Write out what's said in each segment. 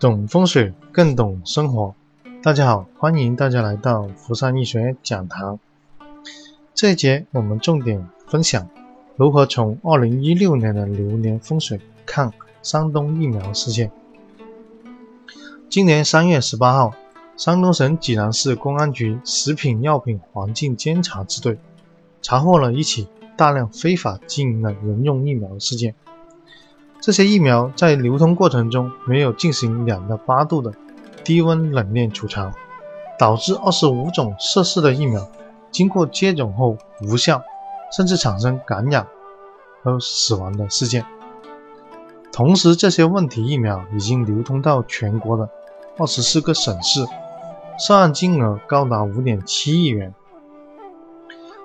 懂风水更懂生活，大家好，欢迎大家来到福山易学讲堂。这一节我们重点分享如何从2016年的流年风水看山东疫苗事件。今年3月18号，山东省济南市公安局食品药品环境监察支队查获了一起大量非法经营的人用疫苗事件。这些疫苗在流通过程中没有进行两到八度的低温冷链储藏，导致二十五种涉事的疫苗经过接种后无效，甚至产生感染和死亡的事件。同时，这些问题疫苗已经流通到全国的二十四个省市，涉案金额高达五点七亿元。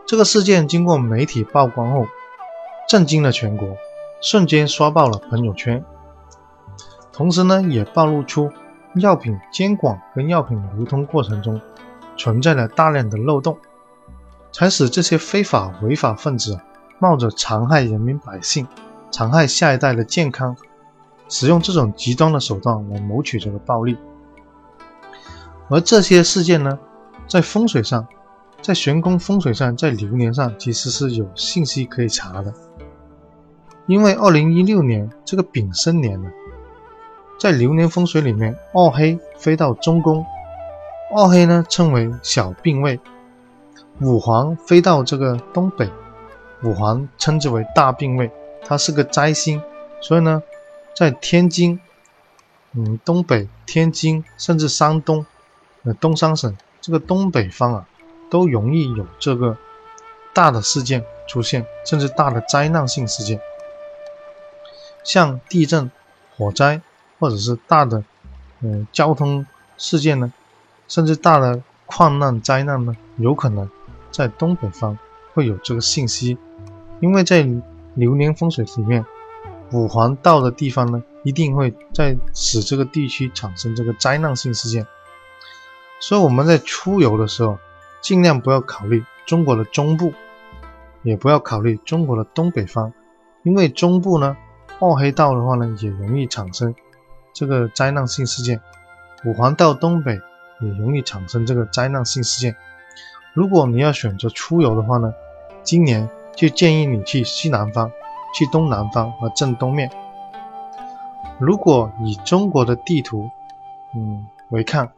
这个事件经过媒体曝光后，震惊了全国。瞬间刷爆了朋友圈，同时呢，也暴露出药品监管跟药品流通过程中存在了大量的漏洞，才使这些非法违法分子冒着残害人民百姓、残害下一代的健康，使用这种极端的手段来谋取这个暴利。而这些事件呢，在风水上，在玄宫风水上，在流年上，其实是有信息可以查的。因为二零一六年这个丙申年呢，在流年风水里面，二黑飞到中宫，二黑呢称为小病位；五黄飞到这个东北，五黄称之为大病位，它是个灾星，所以呢，在天津、嗯东北、天津甚至山东、呃东三省这个东北方啊，都容易有这个大的事件出现，甚至大的灾难性事件。像地震、火灾，或者是大的，嗯，交通事件呢，甚至大的矿难灾难呢，有可能在东北方会有这个信息，因为在流年风水里面，五环到的地方呢，一定会在使这个地区产生这个灾难性事件，所以我们在出游的时候，尽量不要考虑中国的中部，也不要考虑中国的东北方，因为中部呢。二黑道的话呢，也容易产生这个灾难性事件；五黄道东北也容易产生这个灾难性事件。如果你要选择出游的话呢，今年就建议你去西南方、去东南方和正东面。如果以中国的地图，嗯为看，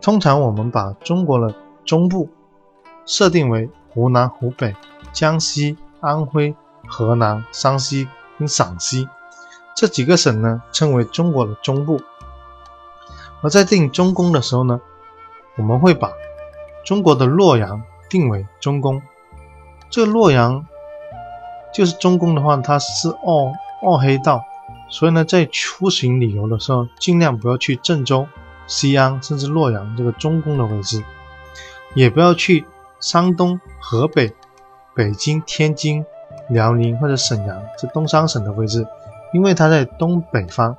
通常我们把中国的中部设定为湖南、湖北、江西、安徽、河南、山西。跟陕西这几个省呢，称为中国的中部。而在定中宫的时候呢，我们会把中国的洛阳定为中宫。这个洛阳就是中宫的话，它是二二黑道，所以呢，在出行旅游的时候，尽量不要去郑州、西安甚至洛阳这个中宫的位置，也不要去山东、河北、北京、天津。辽宁或者沈阳这东三省的位置，因为它在东北方，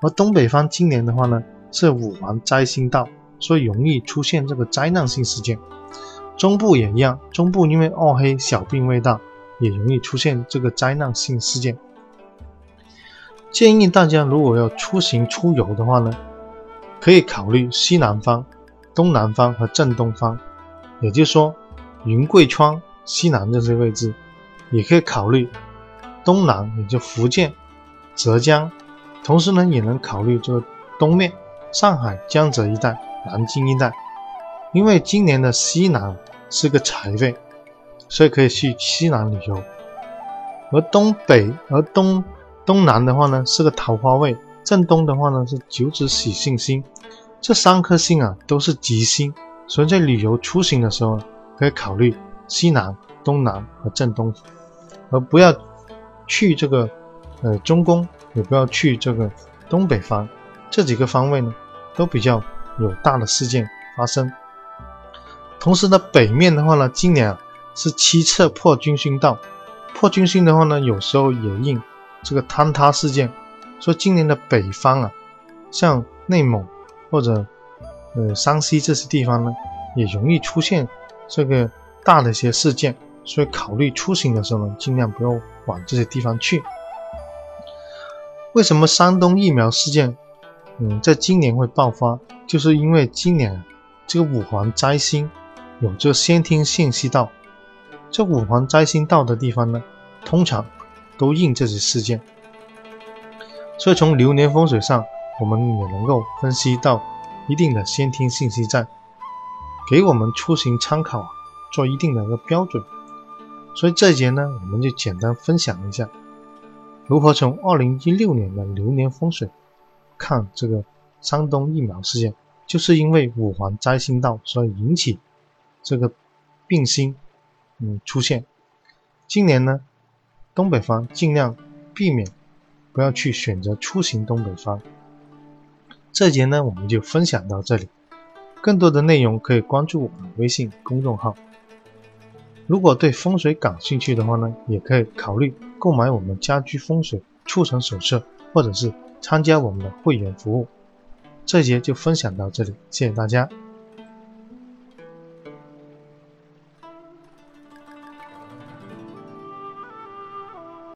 而东北方今年的话呢是五黄灾星道，所以容易出现这个灾难性事件。中部也一样，中部因为二黑小病未到，也容易出现这个灾难性事件。建议大家如果要出行出游的话呢，可以考虑西南方、东南方和正东方，也就是说云贵川西南这些位置。也可以考虑东南，也就福建、浙江，同时呢，也能考虑这个东面，上海、江浙一带、南京一带，因为今年的西南是个财位，所以可以去西南旅游。而东北、而东东南的话呢，是个桃花位，正东的话呢是九子喜庆星，这三颗星啊都是吉星，所以在旅游出行的时候，可以考虑西南、东南和正东。而不要去这个呃中宫，也不要去这个东北方，这几个方位呢，都比较有大的事件发生。同时呢，北面的话呢，今年啊是七测破军星道，破军星的话呢，有时候也应这个坍塌事件。说今年的北方啊，像内蒙或者呃山西这些地方呢，也容易出现这个大的一些事件。所以考虑出行的时候呢，尽量不要往这些地方去。为什么山东疫苗事件嗯，在今年会爆发，就是因为今年这个五黄摘星有这先天信息道，这五黄摘星到的地方呢，通常都应这些事件，所以从流年风水上，我们也能够分析到一定的先天信息在，给我们出行参考，做一定的一个标准。所以这一节呢，我们就简单分享一下，如何从二零一六年的流年风水看这个山东疫苗事件，就是因为五黄摘星到，所以引起这个病星嗯出现。今年呢，东北方尽量避免不要去选择出行东北方。这节呢，我们就分享到这里，更多的内容可以关注我们微信公众号。如果对风水感兴趣的话呢，也可以考虑购买我们家居风水促成手册，或者是参加我们的会员服务。这节就分享到这里，谢谢大家。